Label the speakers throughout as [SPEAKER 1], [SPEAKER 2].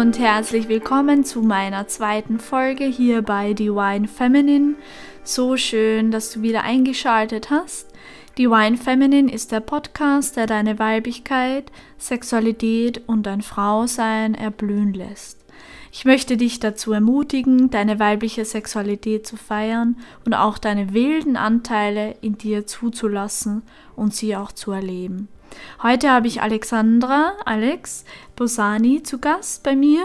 [SPEAKER 1] und herzlich willkommen zu meiner zweiten Folge hier bei Divine Feminine. So schön, dass du wieder eingeschaltet hast. Divine Feminine ist der Podcast, der deine Weiblichkeit, Sexualität und dein Frausein erblühen lässt. Ich möchte dich dazu ermutigen, deine weibliche Sexualität zu feiern und auch deine wilden Anteile in dir zuzulassen und sie auch zu erleben. Heute habe ich Alexandra, Alex Bosani zu Gast bei mir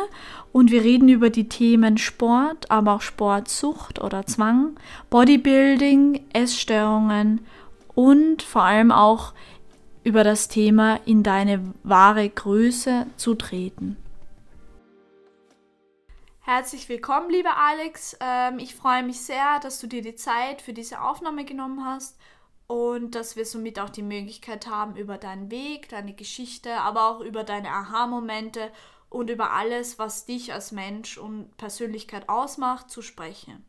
[SPEAKER 1] und wir reden über die Themen Sport, aber auch Sportsucht oder Zwang, Bodybuilding, Essstörungen und vor allem auch über das Thema in deine wahre Größe zu treten. Herzlich willkommen, lieber Alex. Ähm, ich freue mich sehr, dass du dir die Zeit für diese Aufnahme genommen hast und dass wir somit auch die Möglichkeit haben, über deinen Weg, deine Geschichte, aber auch über deine Aha-Momente und über alles, was dich als Mensch und Persönlichkeit ausmacht, zu sprechen.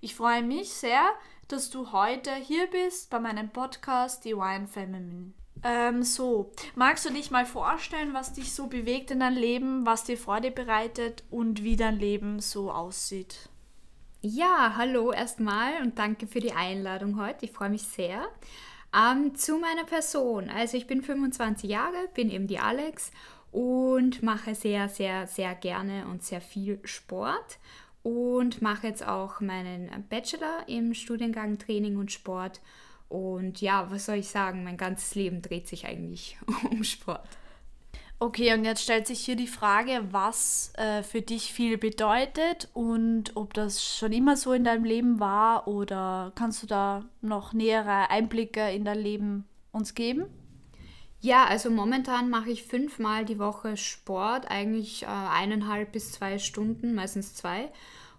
[SPEAKER 1] Ich freue mich sehr, dass du heute hier bist bei meinem Podcast Divine Feminine. Ähm, so, magst du dich mal vorstellen, was dich so bewegt in deinem Leben, was dir Freude bereitet und wie dein Leben so aussieht?
[SPEAKER 2] Ja, hallo erstmal und danke für die Einladung heute. Ich freue mich sehr. Ähm, zu meiner Person. Also ich bin 25 Jahre, bin eben die Alex und mache sehr, sehr, sehr gerne und sehr viel Sport und mache jetzt auch meinen Bachelor im Studiengang Training und Sport und ja, was soll ich sagen? Mein ganzes Leben dreht sich eigentlich um Sport.
[SPEAKER 1] Okay, und jetzt stellt sich hier die Frage, was äh, für dich viel bedeutet und ob das schon immer so in deinem Leben war oder kannst du da noch nähere Einblicke in dein Leben uns geben?
[SPEAKER 2] Ja, also momentan mache ich fünfmal die Woche Sport, eigentlich äh, eineinhalb bis zwei Stunden, meistens zwei.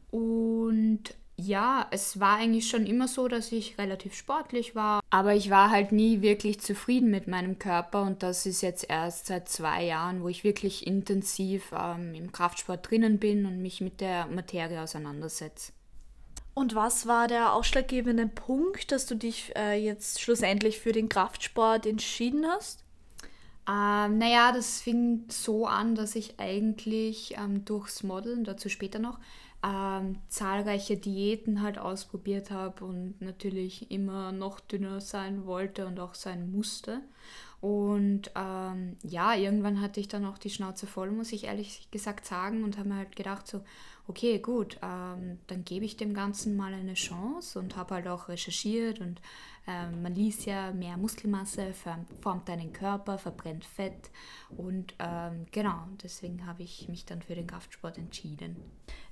[SPEAKER 2] Und ja, es war eigentlich schon immer so, dass ich relativ sportlich war, aber ich war halt nie wirklich zufrieden mit meinem Körper und das ist jetzt erst seit zwei Jahren, wo ich wirklich intensiv ähm, im Kraftsport drinnen bin und mich mit der Materie auseinandersetze.
[SPEAKER 1] Und was war der ausschlaggebende Punkt, dass du dich äh, jetzt schlussendlich für den Kraftsport entschieden hast?
[SPEAKER 2] Ähm, naja, das fing so an, dass ich eigentlich ähm, durchs Modeln, dazu später noch, ähm, zahlreiche Diäten halt ausprobiert habe und natürlich immer noch dünner sein wollte und auch sein musste. Und ähm, ja, irgendwann hatte ich dann auch die Schnauze voll, muss ich ehrlich gesagt sagen, und habe mir halt gedacht, so, okay, gut, ähm, dann gebe ich dem Ganzen mal eine Chance und habe halt auch recherchiert und ähm, man liest ja, mehr Muskelmasse formt deinen Körper, verbrennt Fett und ähm, genau, deswegen habe ich mich dann für den Kraftsport entschieden.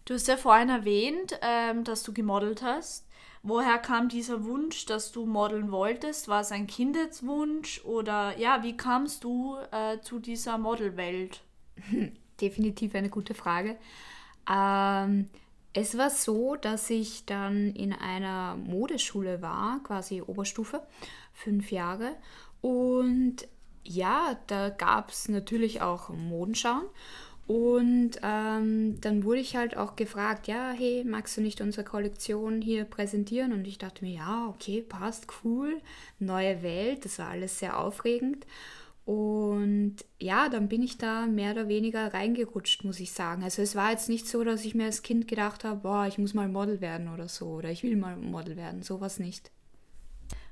[SPEAKER 1] Du hast ja vorhin erwähnt, ähm, dass du gemodelt hast. Woher kam dieser Wunsch, dass du modeln wolltest? War es ein Kindeswunsch oder ja, wie kamst du äh, zu dieser Modelwelt?
[SPEAKER 2] Definitiv eine gute Frage. Ähm, es war so, dass ich dann in einer Modeschule war, quasi Oberstufe, fünf Jahre. Und ja, da gab es natürlich auch Modenschauen. Und ähm, dann wurde ich halt auch gefragt, ja, hey, magst du nicht unsere Kollektion hier präsentieren? Und ich dachte mir, ja, okay, passt, cool, neue Welt, das war alles sehr aufregend. Und ja, dann bin ich da mehr oder weniger reingerutscht, muss ich sagen. Also es war jetzt nicht so, dass ich mir als Kind gedacht habe, boah, ich muss mal Model werden oder so, oder ich will mal Model werden, sowas nicht.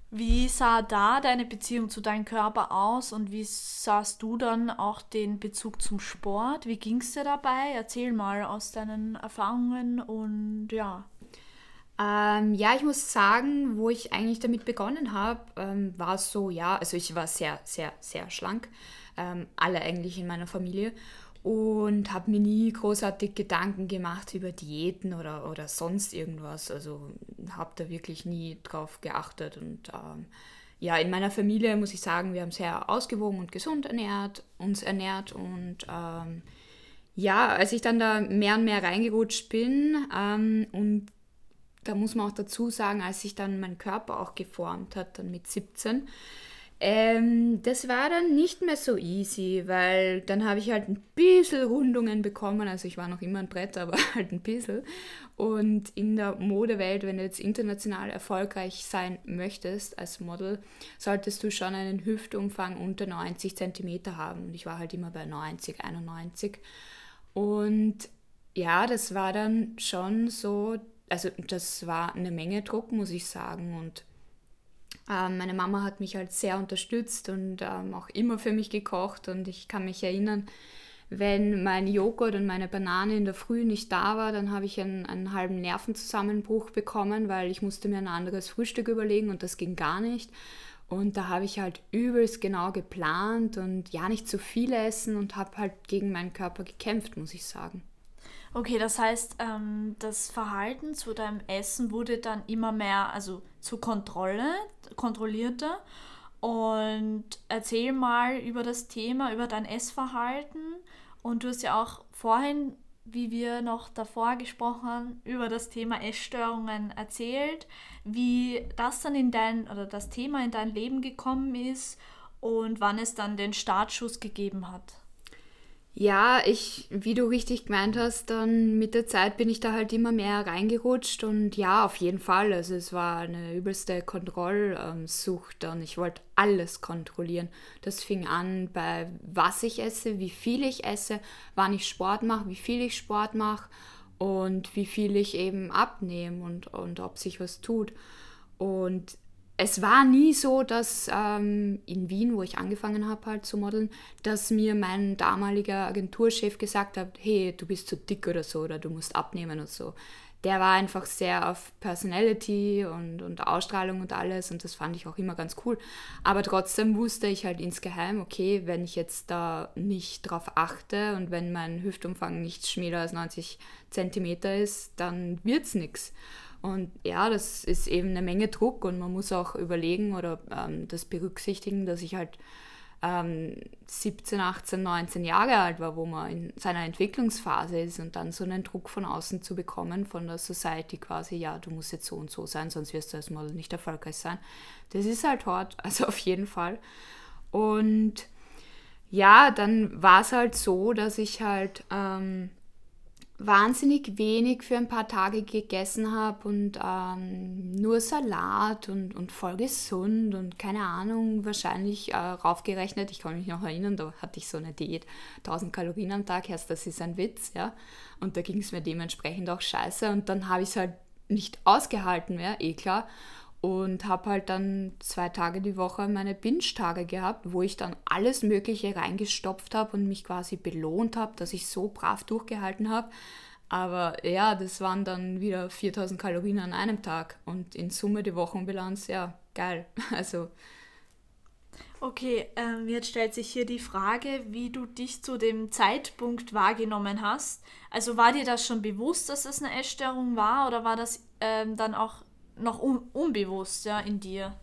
[SPEAKER 1] Wie sah da deine Beziehung zu deinem Körper aus und wie sahst du dann auch den Bezug zum Sport? Wie ging es dir dabei? Erzähl mal aus deinen Erfahrungen und ja.
[SPEAKER 2] Ähm, ja, ich muss sagen, wo ich eigentlich damit begonnen habe, ähm, war es so, ja, also ich war sehr, sehr, sehr schlank, ähm, alle eigentlich in meiner Familie und habe mir nie großartig Gedanken gemacht über Diäten oder, oder sonst irgendwas. Also habe da wirklich nie drauf geachtet. Und ähm, ja, in meiner Familie muss ich sagen, wir haben sehr ausgewogen und gesund ernährt, uns ernährt. Und ähm, ja, als ich dann da mehr und mehr reingerutscht bin ähm, und da muss man auch dazu sagen, als sich dann mein Körper auch geformt hat, dann mit 17, ähm, das war dann nicht mehr so easy, weil dann habe ich halt ein bisschen Rundungen bekommen. Also ich war noch immer ein Brett, aber halt ein bisschen. Und in der Modewelt, wenn du jetzt international erfolgreich sein möchtest als Model, solltest du schon einen Hüftumfang unter 90 cm haben. Und ich war halt immer bei 90, 91. Und ja, das war dann schon so, also das war eine Menge Druck, muss ich sagen. Und ähm, meine Mama hat mich halt sehr unterstützt und ähm, auch immer für mich gekocht. Und ich kann mich erinnern, wenn mein Joghurt und meine Banane in der Früh nicht da war, dann habe ich einen, einen halben Nervenzusammenbruch bekommen, weil ich musste mir ein anderes Frühstück überlegen und das ging gar nicht. Und da habe ich halt übelst genau geplant und ja nicht zu viel essen und habe halt gegen meinen Körper gekämpft, muss ich sagen.
[SPEAKER 1] Okay, das heißt, ähm, das Verhalten zu deinem Essen wurde dann immer mehr, also zur Kontrolle, kontrollierter. Und erzähl mal über das Thema, über dein Essverhalten. Und du hast ja auch vorhin, wie wir noch davor gesprochen haben, über das Thema Essstörungen erzählt, wie das dann in dein oder das Thema in dein Leben gekommen ist und wann es dann den Startschuss gegeben hat.
[SPEAKER 2] Ja, ich, wie du richtig gemeint hast, dann mit der Zeit bin ich da halt immer mehr reingerutscht und ja, auf jeden Fall. Also es war eine übelste Kontrollsucht und ich wollte alles kontrollieren. Das fing an bei was ich esse, wie viel ich esse, wann ich Sport mache, wie viel ich Sport mache und wie viel ich eben abnehme und, und ob sich was tut. Und es war nie so, dass ähm, in Wien, wo ich angefangen habe halt zu modeln, dass mir mein damaliger Agenturchef gesagt hat, hey, du bist zu dick oder so oder du musst abnehmen und so. Der war einfach sehr auf Personality und, und Ausstrahlung und alles und das fand ich auch immer ganz cool. Aber trotzdem wusste ich halt insgeheim, okay, wenn ich jetzt da nicht drauf achte und wenn mein Hüftumfang nicht schmäler als 90 Zentimeter ist, dann wird's nichts. Und ja, das ist eben eine Menge Druck und man muss auch überlegen oder ähm, das berücksichtigen, dass ich halt ähm, 17, 18, 19 Jahre alt war, wo man in seiner Entwicklungsphase ist und dann so einen Druck von außen zu bekommen, von der Society quasi, ja, du musst jetzt so und so sein, sonst wirst du als Model nicht erfolgreich sein. Das ist halt hart, also auf jeden Fall. Und ja, dann war es halt so, dass ich halt ähm, wahnsinnig wenig für ein paar Tage gegessen habe und ähm, nur Salat und, und voll gesund und keine Ahnung, wahrscheinlich äh, raufgerechnet. Ich kann mich noch erinnern, da hatte ich so eine Diät, 1000 Kalorien am Tag, erst das ist ein Witz, ja. Und da ging es mir dementsprechend auch scheiße und dann habe ich es halt nicht ausgehalten mehr, eh klar und habe halt dann zwei Tage die Woche meine Binge-Tage gehabt, wo ich dann alles Mögliche reingestopft habe und mich quasi belohnt habe, dass ich so brav durchgehalten habe. Aber ja, das waren dann wieder 4000 Kalorien an einem Tag und in Summe die Wochenbilanz, ja, geil. Also.
[SPEAKER 1] Okay, ähm, jetzt stellt sich hier die Frage, wie du dich zu dem Zeitpunkt wahrgenommen hast. Also war dir das schon bewusst, dass es eine Essstörung war oder war das ähm, dann auch noch un unbewusst ja, in dir?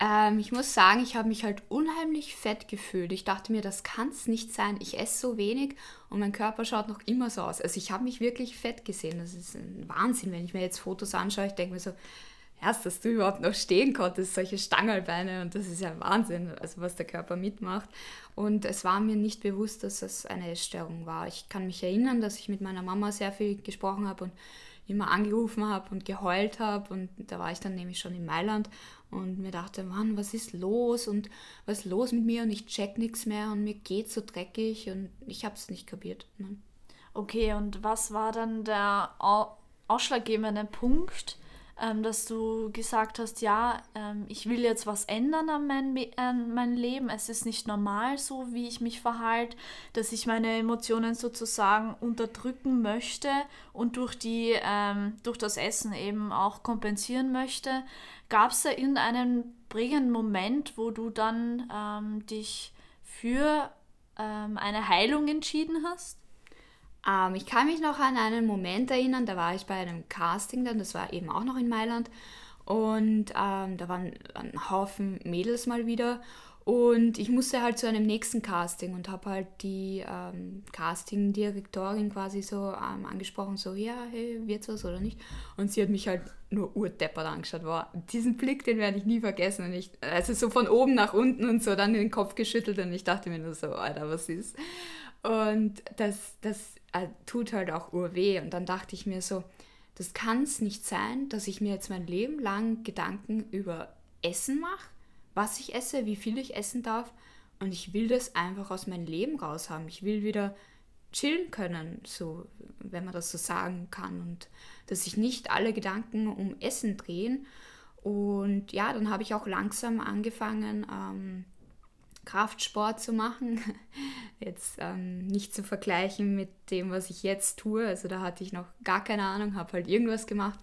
[SPEAKER 2] Ähm, ich muss sagen, ich habe mich halt unheimlich fett gefühlt. Ich dachte mir, das kann es nicht sein. Ich esse so wenig und mein Körper schaut noch immer so aus. Also ich habe mich wirklich fett gesehen. Das ist ein Wahnsinn, wenn ich mir jetzt Fotos anschaue. Ich denke mir so, erst, dass du überhaupt noch stehen konntest, solche Stangelbeine und das ist ja Wahnsinn, also was der Körper mitmacht. Und es war mir nicht bewusst, dass es eine Essstörung war. Ich kann mich erinnern, dass ich mit meiner Mama sehr viel gesprochen habe und immer angerufen habe und geheult habe. Und da war ich dann nämlich schon in Mailand und mir dachte, Mann, was ist los und was ist los mit mir und ich check nichts mehr und mir geht so dreckig und ich habe es nicht kapiert. Nein.
[SPEAKER 1] Okay, und was war dann der ausschlaggebende Punkt, ähm, dass du gesagt hast, ja, ähm, ich will jetzt was ändern an mein, an mein Leben. Es ist nicht normal so, wie ich mich verhalte, dass ich meine Emotionen sozusagen unterdrücken möchte und durch, die, ähm, durch das Essen eben auch kompensieren möchte. Gab es da irgendeinen prägenden Moment, wo du dann ähm, dich für ähm, eine Heilung entschieden hast?
[SPEAKER 2] Ähm, ich kann mich noch an einen Moment erinnern, da war ich bei einem Casting dann, das war eben auch noch in Mailand. Und ähm, da waren ein Haufen Mädels mal wieder. Und ich musste halt zu einem nächsten Casting und habe halt die ähm, Casting-Direktorin quasi so ähm, angesprochen, so, ja, hey, wird's was oder nicht? Und sie hat mich halt nur urdeppert angeschaut. Wow, diesen Blick, den werde ich nie vergessen. Und ich, also so von oben nach unten und so dann den Kopf geschüttelt und ich dachte mir nur so, Alter, was ist? Und das, das äh, tut halt auch urweh. Und dann dachte ich mir so, das kann es nicht sein, dass ich mir jetzt mein Leben lang Gedanken über Essen mache, was ich esse, wie viel ich essen darf. Und ich will das einfach aus meinem Leben raus haben. Ich will wieder chillen können, so, wenn man das so sagen kann. Und dass sich nicht alle Gedanken um Essen drehen. Und ja, dann habe ich auch langsam angefangen, ähm, Kraftsport zu machen. Jetzt ähm, nicht zu vergleichen mit dem, was ich jetzt tue. Also da hatte ich noch gar keine Ahnung, habe halt irgendwas gemacht.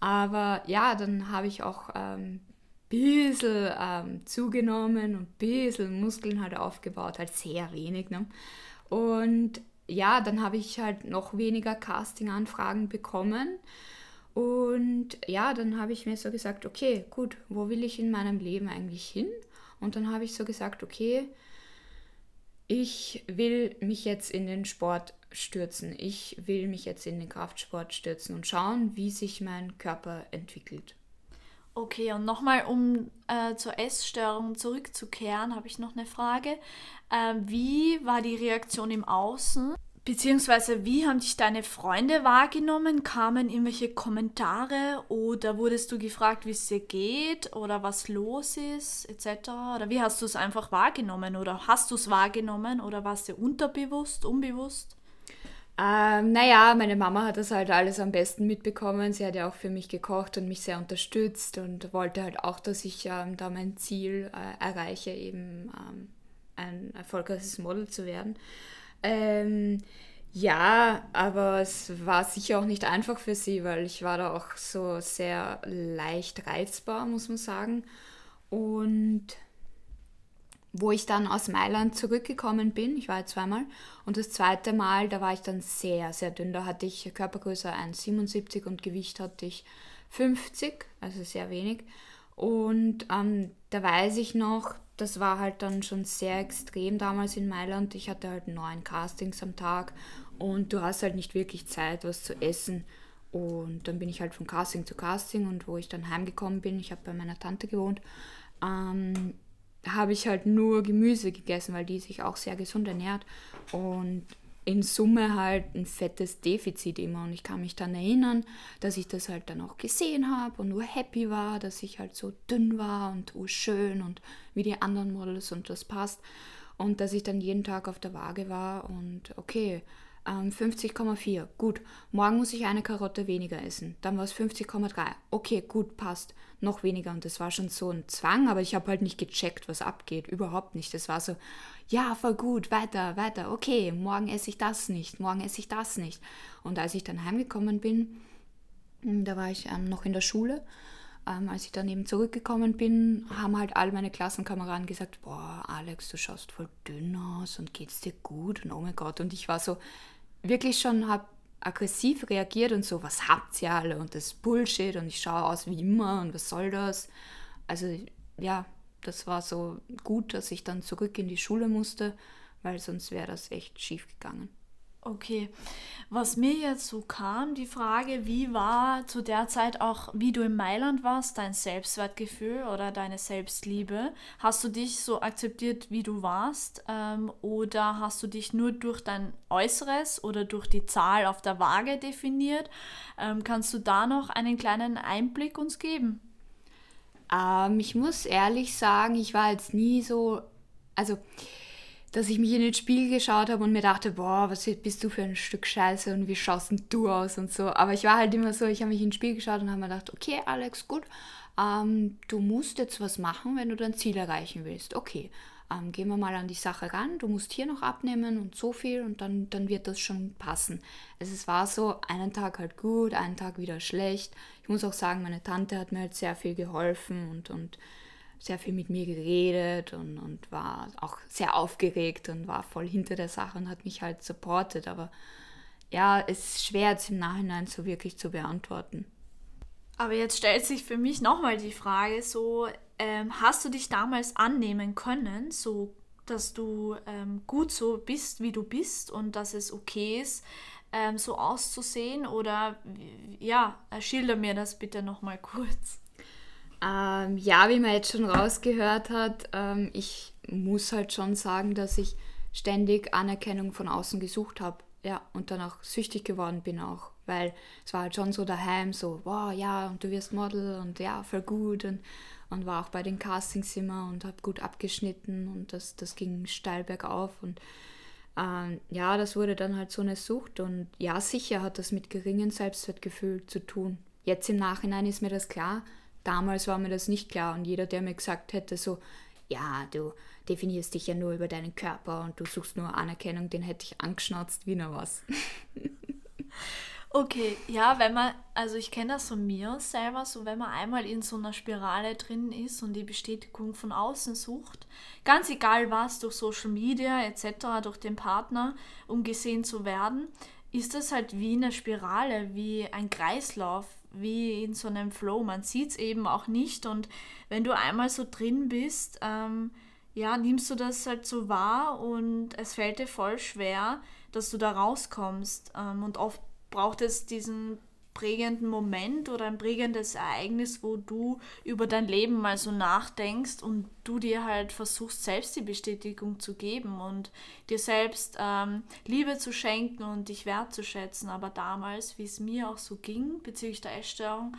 [SPEAKER 2] Aber ja, dann habe ich auch ein ähm, bisschen ähm, zugenommen und ein bisschen Muskeln halt aufgebaut, halt sehr wenig. Ne? Und ja, dann habe ich halt noch weniger Casting-Anfragen bekommen. Und ja, dann habe ich mir so gesagt, okay, gut, wo will ich in meinem Leben eigentlich hin? Und dann habe ich so gesagt, okay, ich will mich jetzt in den Sport stürzen. Ich will mich jetzt in den Kraftsport stürzen und schauen, wie sich mein Körper entwickelt.
[SPEAKER 1] Okay, und nochmal, um äh, zur Essstörung zurückzukehren, habe ich noch eine Frage. Äh, wie war die Reaktion im Außen? Beziehungsweise, wie haben dich deine Freunde wahrgenommen? Kamen irgendwelche Kommentare oder wurdest du gefragt, wie es dir geht oder was los ist, etc.? Oder wie hast du es einfach wahrgenommen? Oder hast du es wahrgenommen oder warst du unterbewusst, unbewusst?
[SPEAKER 2] Ähm, naja, meine Mama hat das halt alles am besten mitbekommen. Sie hat ja auch für mich gekocht und mich sehr unterstützt und wollte halt auch, dass ich ähm, da mein Ziel äh, erreiche, eben ähm, ein erfolgreiches Model zu werden. Ähm, ja, aber es war sicher auch nicht einfach für sie, weil ich war da auch so sehr leicht reizbar, muss man sagen. Und wo ich dann aus Mailand zurückgekommen bin, ich war ja zweimal, und das zweite Mal, da war ich dann sehr, sehr dünn. Da hatte ich Körpergröße 1,77 und Gewicht hatte ich 50, also sehr wenig. Und ähm, da weiß ich noch, das war halt dann schon sehr extrem damals in Mailand. Ich hatte halt neun Castings am Tag und du hast halt nicht wirklich Zeit, was zu essen. Und dann bin ich halt von Casting zu Casting und wo ich dann heimgekommen bin, ich habe bei meiner Tante gewohnt, ähm, habe ich halt nur Gemüse gegessen, weil die sich auch sehr gesund ernährt. Und in Summe halt ein fettes Defizit immer. Und ich kann mich dann erinnern, dass ich das halt dann auch gesehen habe und nur happy war, dass ich halt so dünn war und urschön und wie die anderen Models und das passt. Und dass ich dann jeden Tag auf der Waage war und okay, 50,4. Ähm, gut, morgen muss ich eine Karotte weniger essen. Dann war es 50,3. Okay, gut, passt. Noch weniger. Und das war schon so ein Zwang, aber ich habe halt nicht gecheckt, was abgeht. Überhaupt nicht. Das war so, ja, voll gut, weiter, weiter. Okay, morgen esse ich das nicht, morgen esse ich das nicht. Und als ich dann heimgekommen bin, hm, da war ich ähm, noch in der Schule. Ähm, als ich dann eben zurückgekommen bin, haben halt all meine Klassenkameraden gesagt, boah, Alex, du schaust voll dünn aus und geht's dir gut und oh mein Gott. Und ich war so, wirklich schon habe aggressiv reagiert und so, was habt ihr alle und das Bullshit und ich schaue aus wie immer und was soll das? Also ja, das war so gut, dass ich dann zurück in die Schule musste, weil sonst wäre das echt schief gegangen.
[SPEAKER 1] Okay, was mir jetzt so kam, die Frage, wie war zu der Zeit auch, wie du in Mailand warst, dein Selbstwertgefühl oder deine Selbstliebe? Hast du dich so akzeptiert, wie du warst? Ähm, oder hast du dich nur durch dein Äußeres oder durch die Zahl auf der Waage definiert? Ähm, kannst du da noch einen kleinen Einblick uns geben?
[SPEAKER 2] Ähm, ich muss ehrlich sagen, ich war jetzt nie so, also dass ich mich in den Spiegel geschaut habe und mir dachte, boah, was bist du für ein Stück Scheiße und wie schaust denn du aus und so. Aber ich war halt immer so, ich habe mich in den Spiegel geschaut und habe mir gedacht, okay, Alex, gut, ähm, du musst jetzt was machen, wenn du dein Ziel erreichen willst. Okay, ähm, gehen wir mal an die Sache ran, du musst hier noch abnehmen und so viel und dann, dann wird das schon passen. Also es war so, einen Tag halt gut, einen Tag wieder schlecht. Ich muss auch sagen, meine Tante hat mir halt sehr viel geholfen und, und sehr viel mit mir geredet und, und war auch sehr aufgeregt und war voll hinter der Sache und hat mich halt supportet. Aber ja, es ist schwer jetzt im Nachhinein so wirklich zu beantworten.
[SPEAKER 1] Aber jetzt stellt sich für mich nochmal die Frage, so ähm, hast du dich damals annehmen können, so dass du ähm, gut so bist, wie du bist und dass es okay ist, ähm, so auszusehen? Oder ja, schilder mir das bitte nochmal kurz.
[SPEAKER 2] Ähm, ja, wie man jetzt schon rausgehört hat, ähm, ich muss halt schon sagen, dass ich ständig Anerkennung von außen gesucht habe. Ja, und dann auch süchtig geworden bin auch. Weil es war halt schon so daheim, so, wow, ja, und du wirst Model und ja, voll gut. Und, und war auch bei den Castings immer und habe gut abgeschnitten und das, das ging steil bergauf. Und ähm, ja, das wurde dann halt so eine Sucht und ja, sicher hat das mit geringem Selbstwertgefühl zu tun. Jetzt im Nachhinein ist mir das klar, damals war mir das nicht klar und jeder, der mir gesagt hätte, so, ja, du definierst dich ja nur über deinen Körper und du suchst nur Anerkennung, den hätte ich angeschnauzt wie nur was.
[SPEAKER 1] Okay, ja, wenn man, also ich kenne das von mir selber, so wenn man einmal in so einer Spirale drin ist und die Bestätigung von außen sucht, ganz egal was, durch Social Media etc., durch den Partner, um gesehen zu werden, ist das halt wie eine Spirale, wie ein Kreislauf, wie in so einem Flow. Man sieht es eben auch nicht und wenn du einmal so drin bist, ähm, ja, nimmst du das halt so wahr und es fällt dir voll schwer, dass du da rauskommst. Ähm, und oft braucht es diesen prägenden Moment oder ein prägendes Ereignis, wo du über dein Leben mal so nachdenkst und du dir halt versuchst, selbst die Bestätigung zu geben und dir selbst ähm, Liebe zu schenken und dich wertzuschätzen. Aber damals, wie es mir auch so ging bezüglich der Essstörung,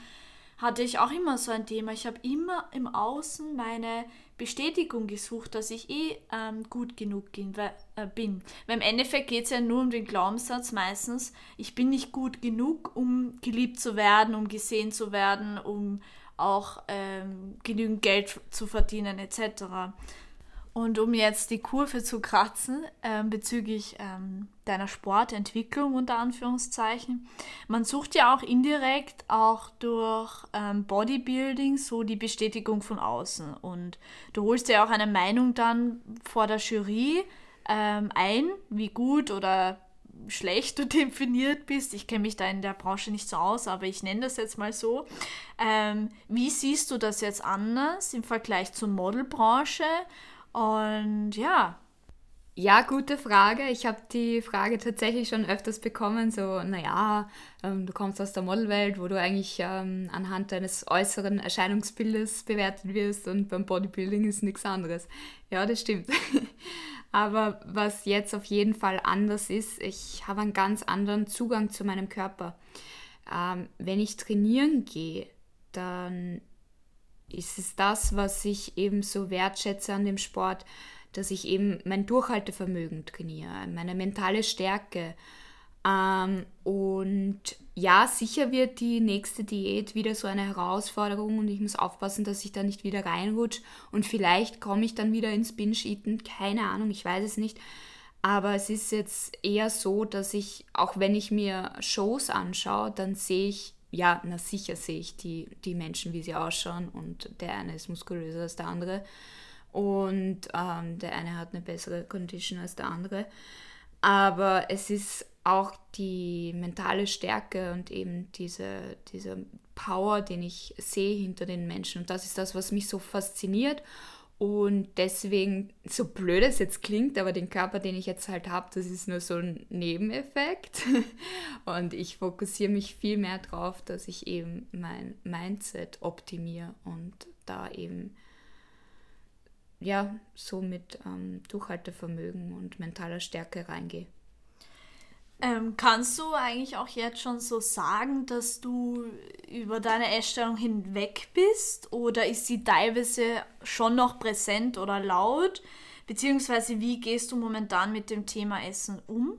[SPEAKER 1] hatte ich auch immer so ein Thema. Ich habe immer im Außen meine Bestätigung gesucht, dass ich eh ähm, gut genug bin, weil, äh, bin. Weil im Endeffekt geht es ja nur um den Glaubenssatz meistens, ich bin nicht gut genug, um geliebt zu werden, um gesehen zu werden, um auch ähm, genügend Geld zu verdienen etc. Und um jetzt die Kurve zu kratzen ähm, bezüglich ähm, deiner Sportentwicklung unter Anführungszeichen, man sucht ja auch indirekt auch durch ähm, Bodybuilding so die Bestätigung von außen. Und du holst ja auch eine Meinung dann vor der Jury ähm, ein, wie gut oder schlecht du definiert bist. Ich kenne mich da in der Branche nicht so aus, aber ich nenne das jetzt mal so. Ähm, wie siehst du das jetzt anders im Vergleich zur Modelbranche? Und ja.
[SPEAKER 2] Ja, gute Frage. Ich habe die Frage tatsächlich schon öfters bekommen. So, naja, ähm, du kommst aus der Modelwelt, wo du eigentlich ähm, anhand deines äußeren Erscheinungsbildes bewertet wirst und beim Bodybuilding ist nichts anderes. Ja, das stimmt. Aber was jetzt auf jeden Fall anders ist, ich habe einen ganz anderen Zugang zu meinem Körper. Ähm, wenn ich trainieren gehe, dann ist es das, was ich eben so wertschätze an dem Sport, dass ich eben mein Durchhaltevermögen trainiere, meine mentale Stärke. Ähm, und ja, sicher wird die nächste Diät wieder so eine Herausforderung und ich muss aufpassen, dass ich da nicht wieder reinrutsche und vielleicht komme ich dann wieder ins Binge-Eaten, keine Ahnung, ich weiß es nicht. Aber es ist jetzt eher so, dass ich, auch wenn ich mir Shows anschaue, dann sehe ich ja, na sicher sehe ich die, die Menschen, wie sie ausschauen und der eine ist muskulöser als der andere und ähm, der eine hat eine bessere Condition als der andere. Aber es ist auch die mentale Stärke und eben diese, diese Power, den ich sehe hinter den Menschen. Und das ist das, was mich so fasziniert und deswegen, so blöd es jetzt klingt, aber den Körper, den ich jetzt halt habe, das ist nur so ein Nebeneffekt. Und ich fokussiere mich viel mehr darauf, dass ich eben mein Mindset optimiere und da eben ja so mit ähm, Durchhaltevermögen und mentaler Stärke reingehe.
[SPEAKER 1] Ähm, kannst du eigentlich auch jetzt schon so sagen, dass du über deine Essstörung hinweg bist oder ist sie teilweise schon noch präsent oder laut? Beziehungsweise wie gehst du momentan mit dem Thema Essen um?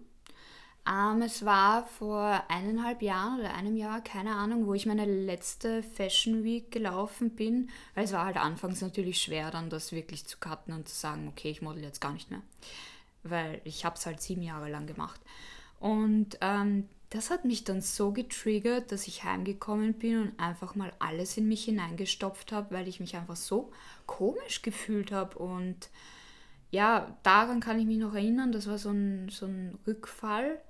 [SPEAKER 2] Ähm, es war vor eineinhalb Jahren oder einem Jahr, keine Ahnung, wo ich meine letzte Fashion Week gelaufen bin. Weil es war halt anfangs natürlich schwer, dann das wirklich zu cutten und zu sagen, okay, ich model jetzt gar nicht mehr. Weil ich habe es halt sieben Jahre lang gemacht. Und ähm, das hat mich dann so getriggert, dass ich heimgekommen bin und einfach mal alles in mich hineingestopft habe, weil ich mich einfach so komisch gefühlt habe. Und ja, daran kann ich mich noch erinnern, das war so ein, so ein Rückfall.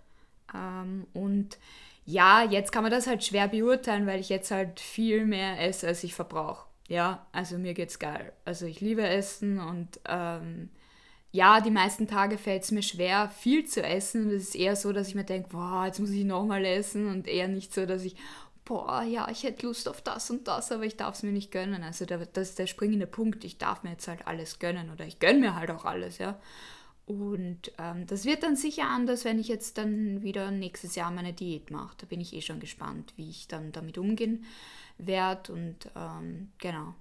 [SPEAKER 2] Ähm, und ja, jetzt kann man das halt schwer beurteilen, weil ich jetzt halt viel mehr esse, als ich verbrauche. Ja, also mir geht's geil. Also ich liebe Essen und ähm, ja, die meisten Tage fällt es mir schwer, viel zu essen. Es ist eher so, dass ich mir denke, boah, jetzt muss ich nochmal essen und eher nicht so, dass ich, boah, ja, ich hätte Lust auf das und das, aber ich darf es mir nicht gönnen. Also das ist der springende Punkt. Ich darf mir jetzt halt alles gönnen oder ich gönne mir halt auch alles, ja. Und ähm, das wird dann sicher anders, wenn ich jetzt dann wieder nächstes Jahr meine Diät mache. Da bin ich eh schon gespannt, wie ich dann damit umgehen werde und ähm, genau.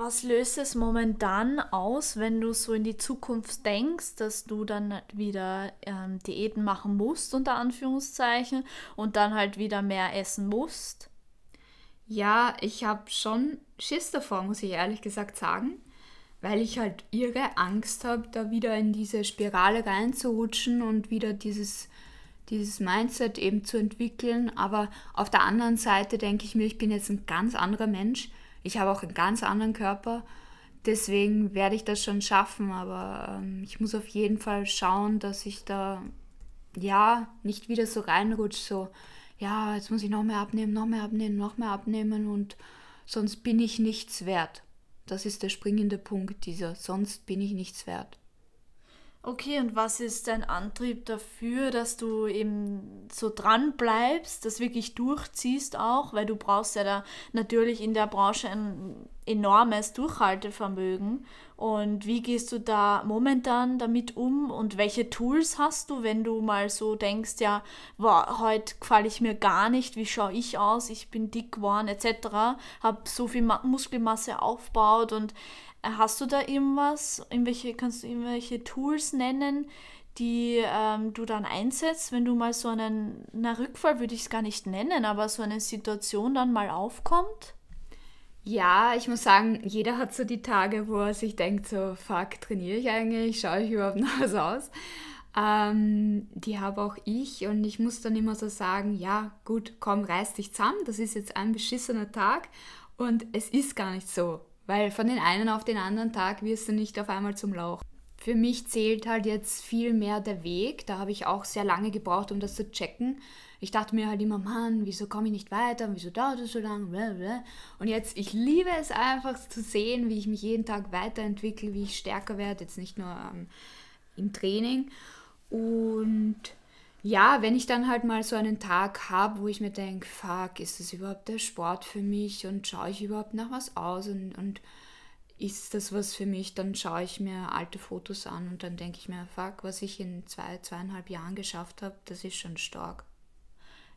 [SPEAKER 1] Was löst es momentan aus, wenn du so in die Zukunft denkst, dass du dann wieder ähm, Diäten machen musst, unter Anführungszeichen, und dann halt wieder mehr essen musst?
[SPEAKER 2] Ja, ich habe schon Schiss davor, muss ich ehrlich gesagt sagen, weil ich halt irre Angst habe, da wieder in diese Spirale reinzurutschen und wieder dieses, dieses Mindset eben zu entwickeln. Aber auf der anderen Seite denke ich mir, ich bin jetzt ein ganz anderer Mensch ich habe auch einen ganz anderen Körper. Deswegen werde ich das schon schaffen, aber ähm, ich muss auf jeden Fall schauen, dass ich da ja nicht wieder so reinrutsche, so ja, jetzt muss ich noch mehr abnehmen, noch mehr abnehmen, noch mehr abnehmen und sonst bin ich nichts wert. Das ist der springende Punkt dieser, sonst bin ich nichts wert.
[SPEAKER 1] Okay, und was ist dein Antrieb dafür, dass du eben so dran bleibst, das wirklich durchziehst auch, weil du brauchst ja da natürlich in der Branche ein enormes Durchhaltevermögen. Und wie gehst du da momentan damit um und welche Tools hast du, wenn du mal so denkst, ja, wow, heute gefalle ich mir gar nicht, wie schaue ich aus, ich bin dick geworden etc., habe so viel Muskelmasse aufgebaut und Hast du da irgendwas, irgendwelche, kannst du irgendwelche Tools nennen, die ähm, du dann einsetzt, wenn du mal so einen, na Rückfall würde ich es gar nicht nennen, aber so eine Situation dann mal aufkommt?
[SPEAKER 2] Ja, ich muss sagen, jeder hat so die Tage, wo er sich denkt, so, fuck, trainiere ich eigentlich, schaue ich überhaupt noch was aus? Ähm, die habe auch ich und ich muss dann immer so sagen, ja, gut, komm, reiß dich zusammen, das ist jetzt ein beschissener Tag und es ist gar nicht so. Weil von den einen auf den anderen Tag wirst du nicht auf einmal zum Lauch. Für mich zählt halt jetzt viel mehr der Weg. Da habe ich auch sehr lange gebraucht, um das zu checken. Ich dachte mir halt immer, Mann, wieso komme ich nicht weiter? Wieso dauert es so lange? Und jetzt, ich liebe es einfach zu sehen, wie ich mich jeden Tag weiterentwickle, wie ich stärker werde. Jetzt nicht nur ähm, im Training. Und ja, wenn ich dann halt mal so einen Tag habe, wo ich mir denke, fuck, ist das überhaupt der Sport für mich und schaue ich überhaupt nach was aus und, und ist das was für mich, dann schaue ich mir alte Fotos an und dann denke ich mir, fuck, was ich in zwei, zweieinhalb Jahren geschafft habe, das ist schon stark.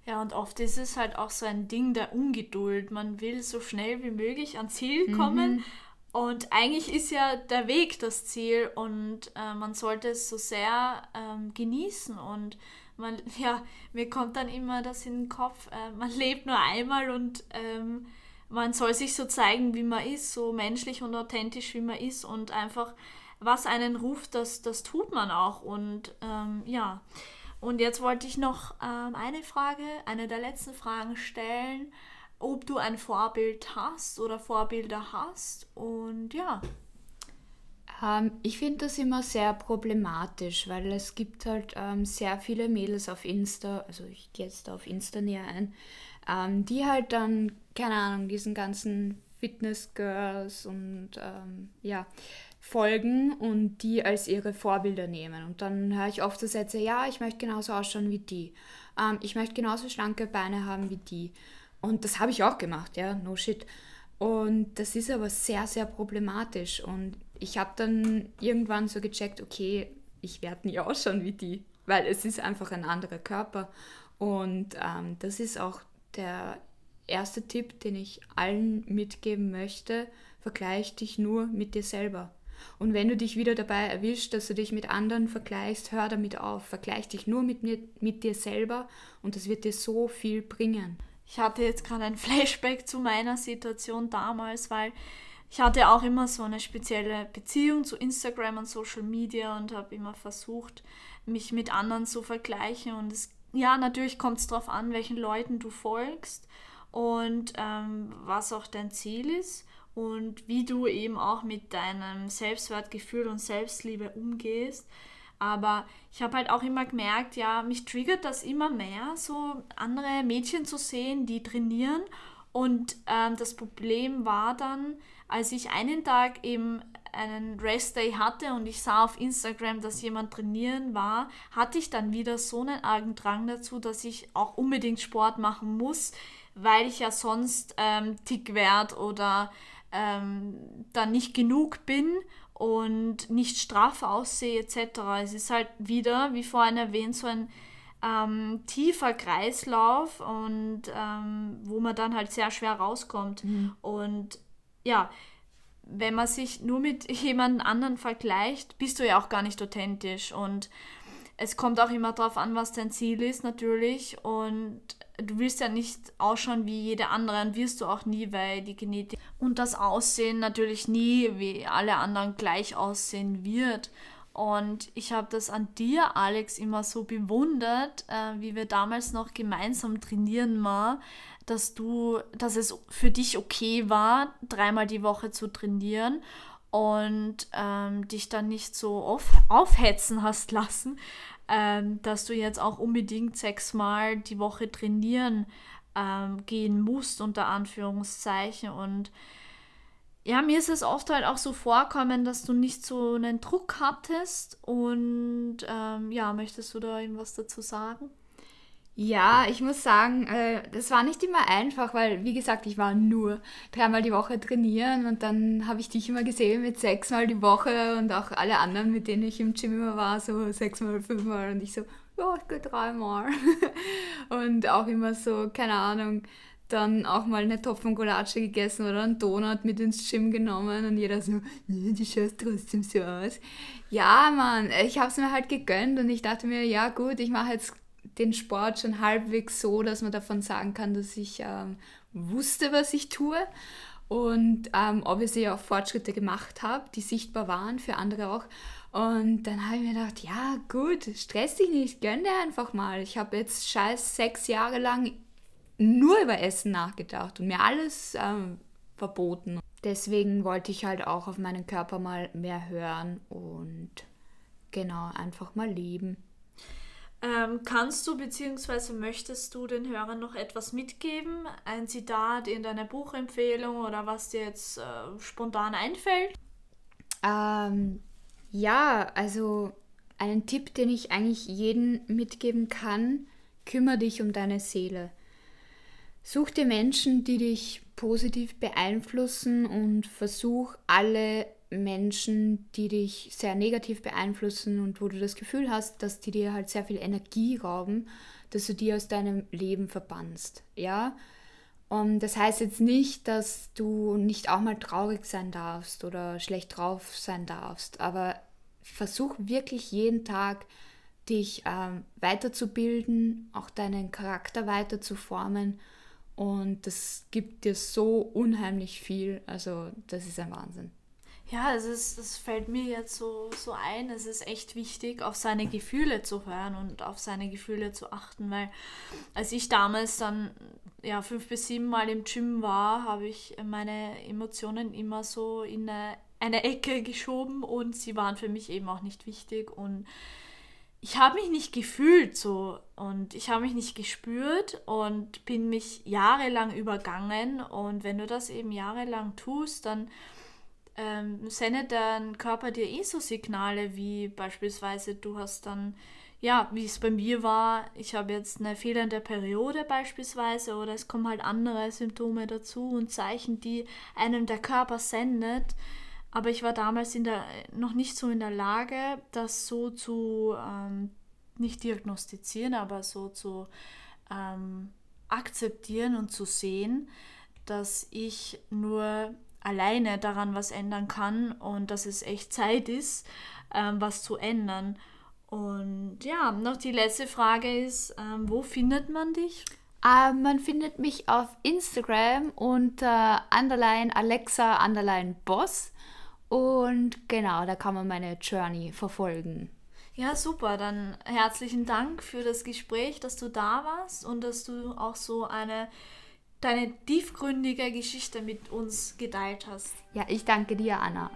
[SPEAKER 1] Ja, und oft ist es halt auch so ein Ding der Ungeduld. Man will so schnell wie möglich ans Ziel kommen. Mhm. Und eigentlich ist ja der Weg das Ziel und äh, man sollte es so sehr ähm, genießen und man, ja, mir kommt dann immer das in den Kopf, äh, man lebt nur einmal und ähm, man soll sich so zeigen, wie man ist, so menschlich und authentisch, wie man ist und einfach, was einen ruft, das, das tut man auch und ähm, ja. Und jetzt wollte ich noch ähm, eine Frage, eine der letzten Fragen stellen, ob du ein Vorbild hast oder Vorbilder hast und ja.
[SPEAKER 2] Ähm, ich finde das immer sehr problematisch, weil es gibt halt ähm, sehr viele Mädels auf Insta, also ich gehe jetzt auf Insta näher ein, ähm, die halt dann, keine Ahnung, diesen ganzen Fitness-Girls und ähm, ja, folgen und die als ihre Vorbilder nehmen. Und dann höre ich oft so Sätze, ja, ich möchte genauso ausschauen wie die. Ähm, ich möchte genauso schlanke Beine haben wie die. Und das habe ich auch gemacht, ja, no shit. Und das ist aber sehr, sehr problematisch. Und ich habe dann irgendwann so gecheckt, okay, ich werde nie ausschauen wie die, weil es ist einfach ein anderer Körper. Und ähm, das ist auch der erste Tipp, den ich allen mitgeben möchte. Vergleich dich nur mit dir selber. Und wenn du dich wieder dabei erwischst, dass du dich mit anderen vergleichst, hör damit auf. Vergleich dich nur mit, mit dir selber und das wird dir so viel bringen.
[SPEAKER 1] Ich hatte jetzt gerade ein Flashback zu meiner Situation damals, weil ich hatte auch immer so eine spezielle Beziehung zu Instagram und Social Media und habe immer versucht, mich mit anderen zu vergleichen. Und es, ja, natürlich kommt es darauf an, welchen Leuten du folgst und ähm, was auch dein Ziel ist und wie du eben auch mit deinem Selbstwertgefühl und Selbstliebe umgehst. Aber ich habe halt auch immer gemerkt, ja, mich triggert das immer mehr, so andere Mädchen zu sehen, die trainieren. Und ähm, das Problem war dann, als ich einen Tag eben einen Rest-Day hatte und ich sah auf Instagram, dass jemand trainieren war, hatte ich dann wieder so einen argen Drang dazu, dass ich auch unbedingt Sport machen muss, weil ich ja sonst ähm, dick werde oder ähm, dann nicht genug bin und nicht straff aussehe etc. Es ist halt wieder, wie vorhin erwähnt, so ein ähm, tiefer Kreislauf und ähm, wo man dann halt sehr schwer rauskommt. Mhm. Und ja, wenn man sich nur mit jemand anderen vergleicht, bist du ja auch gar nicht authentisch. Und es kommt auch immer darauf an, was dein Ziel ist, natürlich. Und du willst ja nicht ausschauen wie jede andere und wirst du auch nie, weil die Genetik und das Aussehen natürlich nie wie alle anderen gleich aussehen wird. Und ich habe das an dir, Alex, immer so bewundert, äh, wie wir damals noch gemeinsam trainieren waren, dass du, dass es für dich okay war, dreimal die Woche zu trainieren und ähm, dich dann nicht so auf, aufhetzen hast lassen, ähm, dass du jetzt auch unbedingt sechsmal die Woche trainieren ähm, gehen musst, unter Anführungszeichen. Und ja, mir ist es oft halt auch so vorkommen, dass du nicht so einen Druck hattest. Und ähm, ja, möchtest du da irgendwas dazu sagen?
[SPEAKER 2] Ja, ich muss sagen, äh, das war nicht immer einfach, weil, wie gesagt, ich war nur dreimal die Woche trainieren und dann habe ich dich immer gesehen mit sechsmal die Woche und auch alle anderen, mit denen ich im Gym immer war, so sechsmal, fünfmal und ich so, ja, ich gehe dreimal. und auch immer so, keine Ahnung, dann auch mal eine Topfengulatsche gegessen oder einen Donut mit ins Gym genommen und jeder so, nee, du schaust trotzdem so aus. Ja, Mann, ich habe es mir halt gegönnt und ich dachte mir, ja gut, ich mache jetzt den Sport schon halbwegs so, dass man davon sagen kann, dass ich ähm, wusste, was ich tue und ähm, obviously auch Fortschritte gemacht habe, die sichtbar waren für andere auch. Und dann habe ich mir gedacht, ja gut, stress dich nicht, gönn dir einfach mal. Ich habe jetzt scheiß sechs Jahre lang nur über Essen nachgedacht und mir alles ähm, verboten. Deswegen wollte ich halt auch auf meinen Körper mal mehr hören und genau einfach mal leben.
[SPEAKER 1] Ähm, kannst du bzw. möchtest du den Hörern noch etwas mitgeben? Ein Zitat in deiner Buchempfehlung oder was dir jetzt äh, spontan einfällt?
[SPEAKER 2] Ähm, ja, also einen Tipp, den ich eigentlich jedem mitgeben kann, kümmere dich um deine Seele. Such dir Menschen, die dich positiv beeinflussen und versuch alle Menschen, die dich sehr negativ beeinflussen und wo du das Gefühl hast, dass die dir halt sehr viel Energie rauben, dass du die aus deinem Leben verbannst. Ja? Und das heißt jetzt nicht, dass du nicht auch mal traurig sein darfst oder schlecht drauf sein darfst, aber versuch wirklich jeden Tag dich ähm, weiterzubilden, auch deinen Charakter weiter zu formen und das gibt dir so unheimlich viel. Also das ist ein Wahnsinn.
[SPEAKER 1] Ja, es ist, es fällt mir jetzt so, so ein, es ist echt wichtig, auf seine Gefühle zu hören und auf seine Gefühle zu achten, weil als ich damals dann ja, fünf bis sieben Mal im Gym war, habe ich meine Emotionen immer so in eine, eine Ecke geschoben und sie waren für mich eben auch nicht wichtig und ich habe mich nicht gefühlt so und ich habe mich nicht gespürt und bin mich jahrelang übergangen und wenn du das eben jahrelang tust, dann ähm, sendet dein Körper dir eh so Signale, wie beispielsweise du hast dann, ja, wie es bei mir war, ich habe jetzt eine fehlende Periode beispielsweise oder es kommen halt andere Symptome dazu und Zeichen, die einem der Körper sendet. Aber ich war damals in der, noch nicht so in der Lage, das so zu, ähm, nicht diagnostizieren, aber so zu ähm, akzeptieren und zu sehen, dass ich nur alleine daran was ändern kann und dass es echt Zeit ist, ähm, was zu ändern. Und ja, noch die letzte Frage ist, ähm, wo findet man dich?
[SPEAKER 2] Uh, man findet mich auf Instagram unter underline Alexa underline Boss und genau, da kann man meine Journey verfolgen.
[SPEAKER 1] Ja, super. Dann herzlichen Dank für das Gespräch, dass du da warst und dass du auch so eine deine tiefgründige Geschichte mit uns geteilt hast.
[SPEAKER 2] Ja, ich danke dir, Anna.